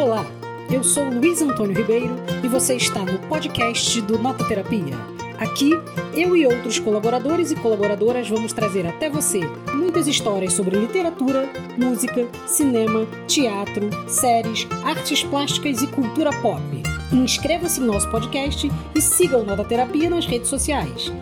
Olá, eu sou Luiz Antônio Ribeiro e você está no podcast do Nota Terapia. Aqui, eu e outros colaboradores e colaboradoras vamos trazer até você muitas histórias sobre literatura, música, cinema, teatro, séries, artes plásticas e cultura pop. Inscreva-se em nosso podcast e siga o Nota Terapia nas redes sociais.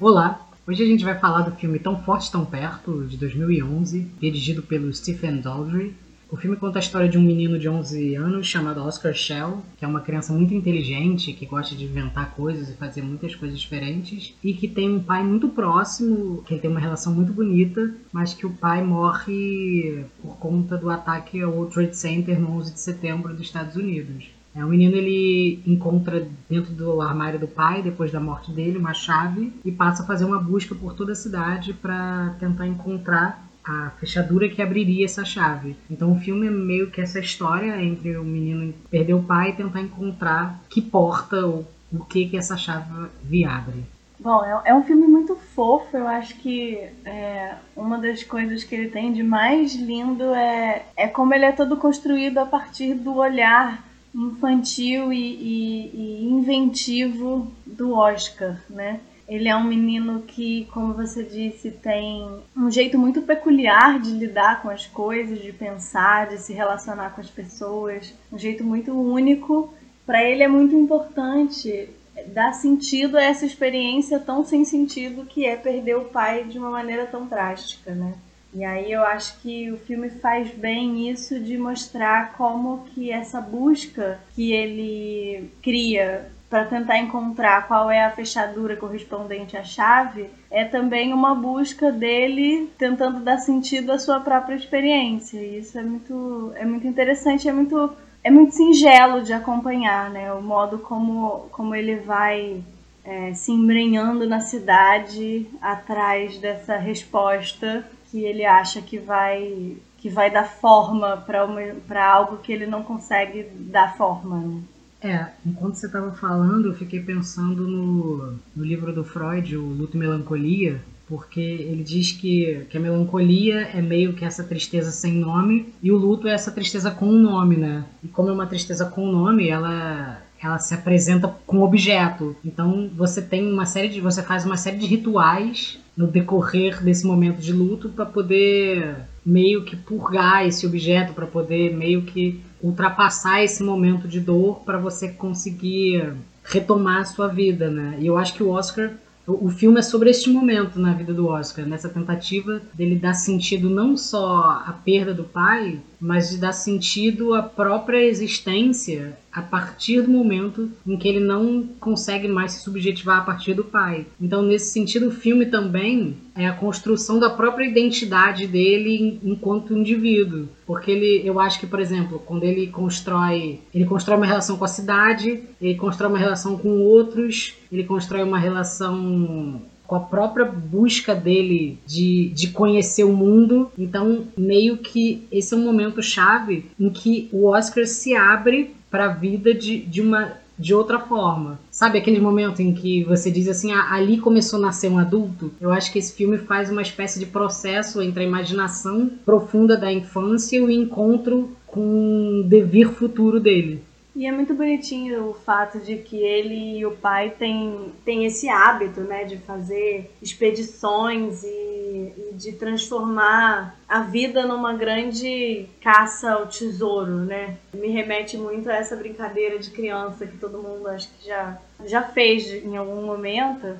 Olá, Hoje a gente vai falar do filme Tão Forte, Tão Perto, de 2011, dirigido pelo Stephen Daldry. O filme conta a história de um menino de 11 anos chamado Oscar Shell, que é uma criança muito inteligente, que gosta de inventar coisas e fazer muitas coisas diferentes, e que tem um pai muito próximo, que tem uma relação muito bonita, mas que o pai morre por conta do ataque ao World Trade Center no 11 de setembro dos Estados Unidos. É, o menino ele encontra dentro do armário do pai, depois da morte dele, uma chave e passa a fazer uma busca por toda a cidade para tentar encontrar a fechadura que abriria essa chave. Então o filme é meio que essa história entre o menino perder o pai e tentar encontrar que porta ou o que que essa chave vi abre. Bom, é, é um filme muito fofo. Eu acho que é, uma das coisas que ele tem de mais lindo é, é como ele é todo construído a partir do olhar infantil e, e, e inventivo do Oscar, né? Ele é um menino que, como você disse, tem um jeito muito peculiar de lidar com as coisas, de pensar, de se relacionar com as pessoas, um jeito muito único. Para ele é muito importante dar sentido a essa experiência tão sem sentido que é perder o pai de uma maneira tão drástica, né? E aí eu acho que o filme faz bem isso de mostrar como que essa busca que ele cria para tentar encontrar qual é a fechadura correspondente à chave é também uma busca dele tentando dar sentido à sua própria experiência. E isso é muito, é muito interessante, é muito, é muito singelo de acompanhar, né? O modo como, como ele vai é, se embrenhando na cidade atrás dessa resposta que ele acha que vai que vai dar forma para algo que ele não consegue dar forma. Né? É, enquanto você estava falando, eu fiquei pensando no, no livro do Freud, o Luto e Melancolia, porque ele diz que, que a melancolia é meio que essa tristeza sem nome e o luto é essa tristeza com um nome, né? E como é uma tristeza com um nome, ela ela se apresenta com objeto. Então você tem uma série de você faz uma série de rituais no decorrer desse momento de luto para poder meio que purgar esse objeto, para poder meio que ultrapassar esse momento de dor para você conseguir retomar a sua vida, né? E eu acho que o Oscar o filme é sobre este momento na vida do Oscar, nessa tentativa dele dar sentido não só à perda do pai, mas de dar sentido à própria existência a partir do momento em que ele não consegue mais se subjetivar a partir do pai. Então, nesse sentido, o filme também é a construção da própria identidade dele enquanto indivíduo, porque ele, eu acho que, por exemplo, quando ele constrói, ele constrói uma relação com a cidade, ele constrói uma relação com outros, ele constrói uma relação com a própria busca dele de, de conhecer o mundo. Então, meio que esse é um momento chave em que o Oscar se abre para a vida de, de uma de outra forma. Sabe aquele momento em que você diz assim, ah, ali começou a nascer um adulto? Eu acho que esse filme faz uma espécie de processo entre a imaginação profunda da infância e o encontro com o devir futuro dele. E é muito bonitinho o fato de que ele e o pai têm, têm esse hábito, né, de fazer expedições e, e de transformar a vida numa grande caça ao tesouro, né? Me remete muito a essa brincadeira de criança que todo mundo acho que já, já fez em algum momento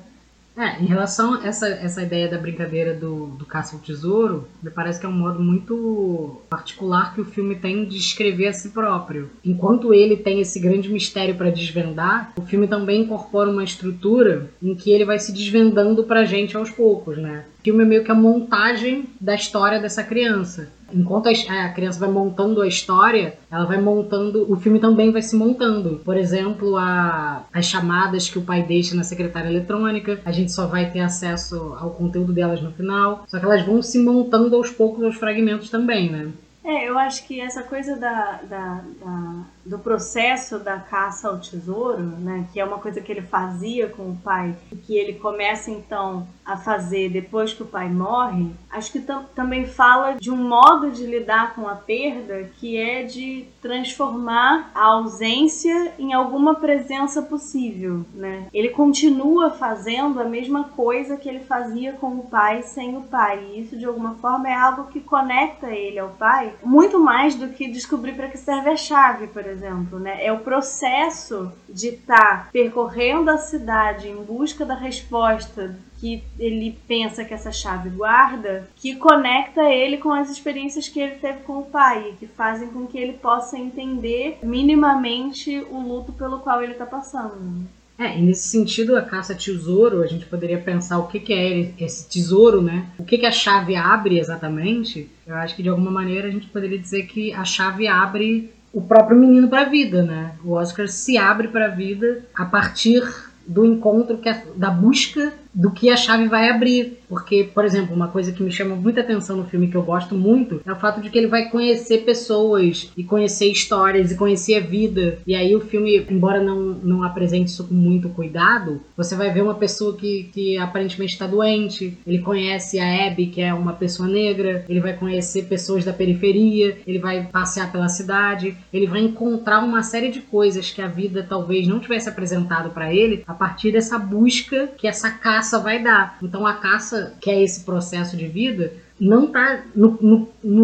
é, em relação a essa, essa ideia da brincadeira do, do caça ao tesouro, me parece que é um modo muito particular que o filme tem de escrever a si próprio. Enquanto ele tem esse grande mistério para desvendar, o filme também incorpora uma estrutura em que ele vai se desvendando pra gente aos poucos, né? Filme é meio que a montagem da história dessa criança. Enquanto a criança vai montando a história, ela vai montando, o filme também vai se montando. Por exemplo, a, as chamadas que o pai deixa na secretária eletrônica, a gente só vai ter acesso ao conteúdo delas no final. Só que elas vão se montando aos poucos aos fragmentos também, né? É, eu acho que essa coisa da, da, da, do processo da caça ao tesouro, né, que é uma coisa que ele fazia com o pai, e que ele começa então a fazer depois que o pai morre, acho que tam também fala de um modo de lidar com a perda que é de transformar a ausência em alguma presença possível, né? Ele continua fazendo a mesma coisa que ele fazia com o pai sem o pai. E isso de alguma forma é algo que conecta ele ao pai, muito mais do que descobrir para que serve a chave, por exemplo, né? É o processo de estar tá percorrendo a cidade em busca da resposta que ele pensa que essa chave guarda, que conecta ele com as experiências que ele teve com o pai, que fazem com que ele possa entender minimamente o luto pelo qual ele está passando. É, e nesse sentido, a caça tesouro, a gente poderia pensar o que, que é esse tesouro, né? O que, que a chave abre exatamente? Eu acho que de alguma maneira a gente poderia dizer que a chave abre o próprio menino para a vida, né? O Oscar se abre para a vida a partir do encontro, que da busca do que a chave vai abrir. Porque, por exemplo, uma coisa que me chama muita atenção no filme que eu gosto muito é o fato de que ele vai conhecer pessoas e conhecer histórias e conhecer a vida. E aí o filme, embora não, não apresente isso com muito cuidado, você vai ver uma pessoa que, que aparentemente está doente. Ele conhece a Abby, que é uma pessoa negra. Ele vai conhecer pessoas da periferia. Ele vai passear pela cidade. Ele vai encontrar uma série de coisas que a vida talvez não tivesse apresentado para ele a partir dessa busca que essa caça caça vai dar. Então a caça, que é esse processo de vida, não está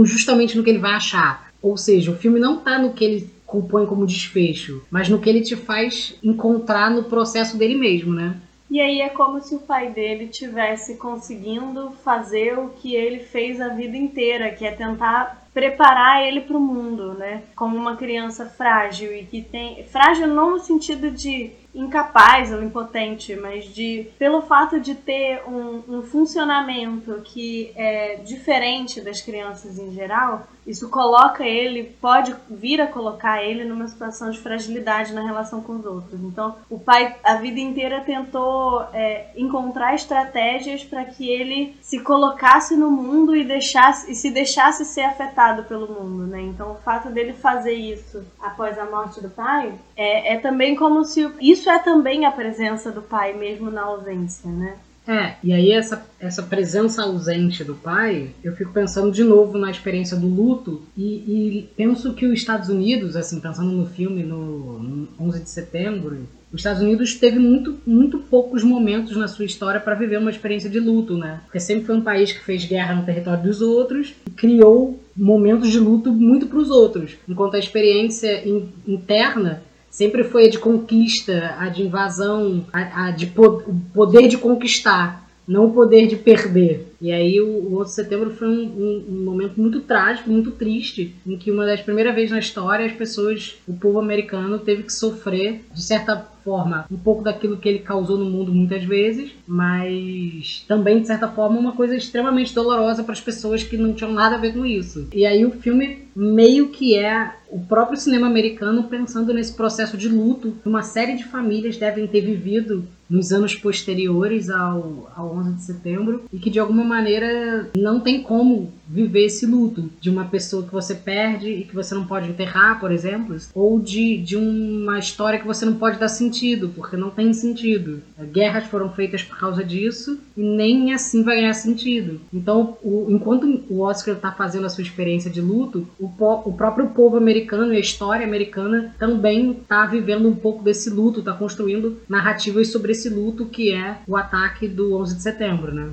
justamente no que ele vai achar. Ou seja, o filme não está no que ele compõe como desfecho, mas no que ele te faz encontrar no processo dele mesmo, né? E aí é como se o pai dele tivesse conseguindo fazer o que ele fez a vida inteira, que é tentar preparar ele para o mundo, né? Como uma criança frágil e que tem frágil não no sentido de incapaz ou impotente, mas de pelo fato de ter um, um, funcionamento que é diferente das crianças em geral, isso coloca ele, pode vir a colocar ele numa situação de fragilidade na relação com os outros. Então, o pai a vida inteira tentou é, encontrar estratégias para que ele se colocasse no mundo e deixasse e se deixasse ser afetado pelo mundo, né? Então, o fato dele fazer isso após a morte do pai é, é também como se isso isso é também a presença do pai, mesmo na ausência, né? É, e aí essa, essa presença ausente do pai, eu fico pensando de novo na experiência do luto e, e penso que os Estados Unidos, assim, pensando no filme no, no 11 de setembro, os Estados Unidos teve muito, muito poucos momentos na sua história para viver uma experiência de luto, né? Porque sempre foi um país que fez guerra no território dos outros e criou momentos de luto muito para os outros, enquanto a experiência in, interna sempre foi a de conquista, a de invasão, a, a de po o poder de conquistar, não o poder de perder. E aí o, o 11 de setembro foi um, um, um, momento muito trágico, muito triste, em que uma das primeiras vezes na história as pessoas, o povo americano teve que sofrer, de certa forma, um pouco daquilo que ele causou no mundo muitas vezes, mas também, de certa forma, uma coisa extremamente dolorosa para as pessoas que não tinham nada a ver com isso. E aí o filme meio que é o próprio cinema americano pensando nesse processo de luto que uma série de famílias devem ter vivido nos anos posteriores ao, ao 11 de setembro e que de alguma maneira não tem como viver esse luto de uma pessoa que você perde e que você não pode enterrar, por exemplo, ou de, de uma história que você não pode dar sentido, porque não tem sentido. Guerras foram feitas por causa disso e nem assim vai ganhar sentido. Então, o, enquanto o Oscar está fazendo a sua experiência de luto, o, po, o próprio povo americano e a história americana também está vivendo um pouco desse luto, está construindo narrativas sobre esse luto que é o ataque do 11 de setembro, né?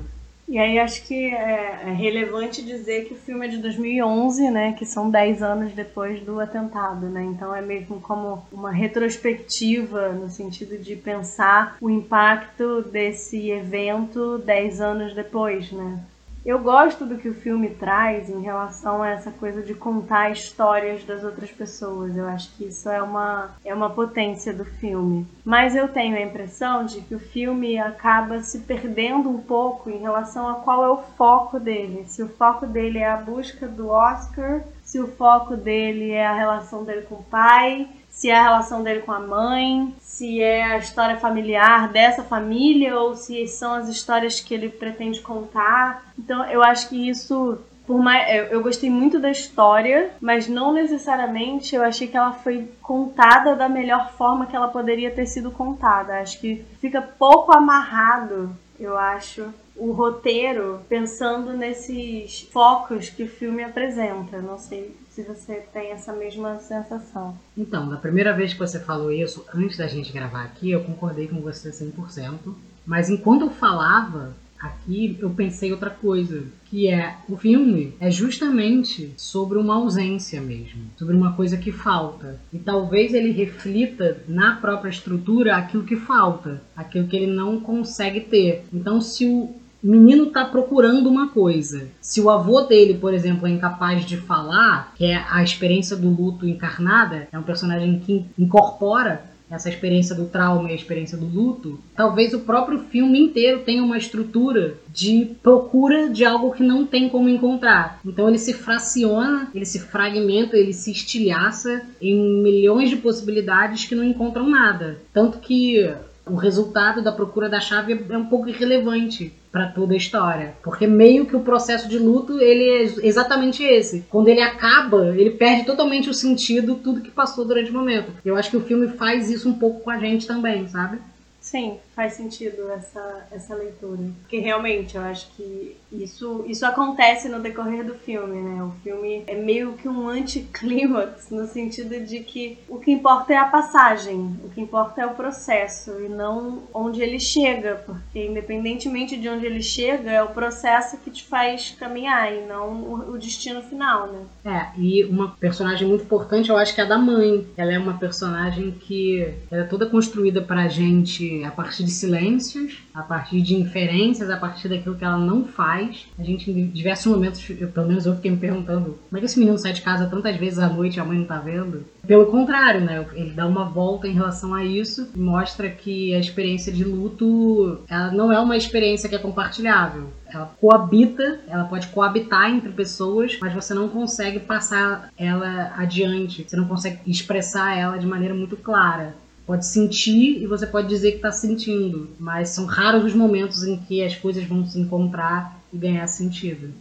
E aí acho que é, é, relevante dizer que o filme é de 2011, né, que são 10 anos depois do atentado, né? Então é mesmo como uma retrospectiva no sentido de pensar o impacto desse evento 10 anos depois, né? Eu gosto do que o filme traz em relação a essa coisa de contar histórias das outras pessoas. Eu acho que isso é uma, é uma potência do filme. Mas eu tenho a impressão de que o filme acaba se perdendo um pouco em relação a qual é o foco dele. Se o foco dele é a busca do Oscar, se o foco dele é a relação dele com o pai, se é a relação dele com a mãe, se é a história familiar dessa família ou se são as histórias que ele pretende contar. Então eu acho que isso por mais, eu, gostei muito da história, mas não necessariamente eu achei que ela foi contada da melhor forma que ela poderia ter sido contada. Acho que fica pouco amarrado, eu acho, o roteiro pensando nesses focos que o filme apresenta. Não sei se você tem essa mesma sensação. Então, da primeira vez que você falou isso, antes da gente gravar aqui, eu concordei com você 100%. Mas enquanto eu falava, aqui eu pensei outra coisa, que é o filme é justamente sobre uma ausência mesmo, sobre uma coisa que falta. E talvez ele reflita na própria estrutura aquilo que falta, aquilo que ele não consegue ter. Então, se o menino está procurando uma coisa. Se o avô dele, por exemplo, é incapaz de falar, que é a experiência do luto encarnada, é um personagem que incorpora essa experiência do trauma e a experiência do luto, talvez o próprio filme inteiro tenha uma estrutura de procura de algo que não tem como encontrar. Então ele se fraciona, ele se fragmenta, ele se estilhaça em milhões de possibilidades que não encontram nada. Tanto que o resultado da procura da chave é um pouco irrelevante para toda a história, porque meio que o processo de luto ele é exatamente esse. Quando ele acaba, ele perde totalmente o sentido tudo que passou durante o momento. Eu acho que o filme faz isso um pouco com a gente também, sabe? Sim, faz sentido essa, essa leitura. Porque realmente eu acho que isso, isso acontece no decorrer do filme, né? O filme é meio que um anticlímax, no sentido de que o que importa é a passagem, o que importa é o processo e não onde ele chega, porque independentemente de onde ele chega, é o processo que te faz caminhar e não o, o destino final, né? É, e uma personagem muito importante eu acho que é a da mãe. Ela é uma personagem que é toda construída pra gente a partir de silêncios, a partir de inferências, a partir daquilo que ela não faz. A gente, em diversos momentos, eu, pelo menos eu fiquei me perguntando como é que esse menino sai de casa tantas vezes à noite e a mãe não tá vendo? Pelo contrário, né? Ele dá uma volta em relação a isso e mostra que a experiência de luto ela não é uma experiência que é compartilhável. Ela coabita, ela pode coabitar entre pessoas, mas você não consegue passar ela adiante, você não consegue expressar ela de maneira muito clara pode sentir e você pode dizer que está sentindo, mas são raros os momentos em que as coisas vão se encontrar e ganhar sentido.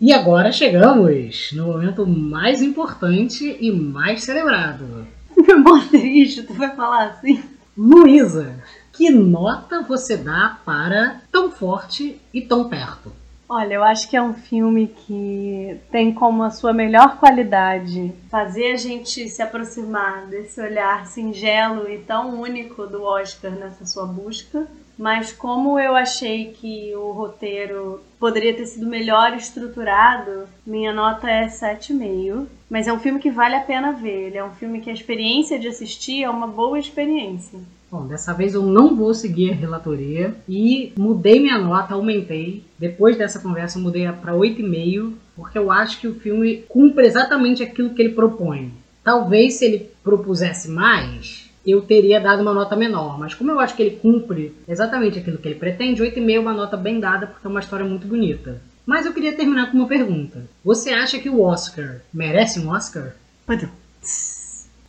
E agora chegamos no momento mais importante e mais celebrado. Meu bom triste, tu vai falar assim? Luísa, que nota você dá para Tão Forte e Tão Perto? Olha, eu acho que é um filme que tem como a sua melhor qualidade fazer a gente se aproximar desse olhar singelo e tão único do Oscar nessa sua busca. Mas como eu achei que o roteiro poderia ter sido melhor estruturado, minha nota é 7,5. Mas é um filme que vale a pena ver. Ele é um filme que a experiência de assistir é uma boa experiência. Bom, dessa vez eu não vou seguir a relatoria e mudei minha nota, aumentei. Depois dessa conversa eu mudei para 8,5, porque eu acho que o filme cumpre exatamente aquilo que ele propõe. Talvez se ele propusesse mais, eu teria dado uma nota menor, mas como eu acho que ele cumpre exatamente aquilo que ele pretende, 8,5 é uma nota bem dada porque é uma história muito bonita. Mas eu queria terminar com uma pergunta. Você acha que o Oscar merece um Oscar?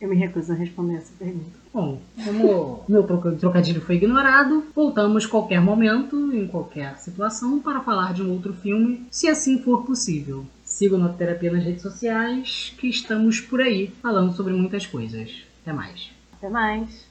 Eu me recuso a responder essa pergunta. Bom, como meu trocadilho foi ignorado, voltamos qualquer momento, em qualquer situação, para falar de um outro filme, se assim for possível. Siga o Terapia nas redes sociais, que estamos por aí falando sobre muitas coisas. Até mais. Até mais.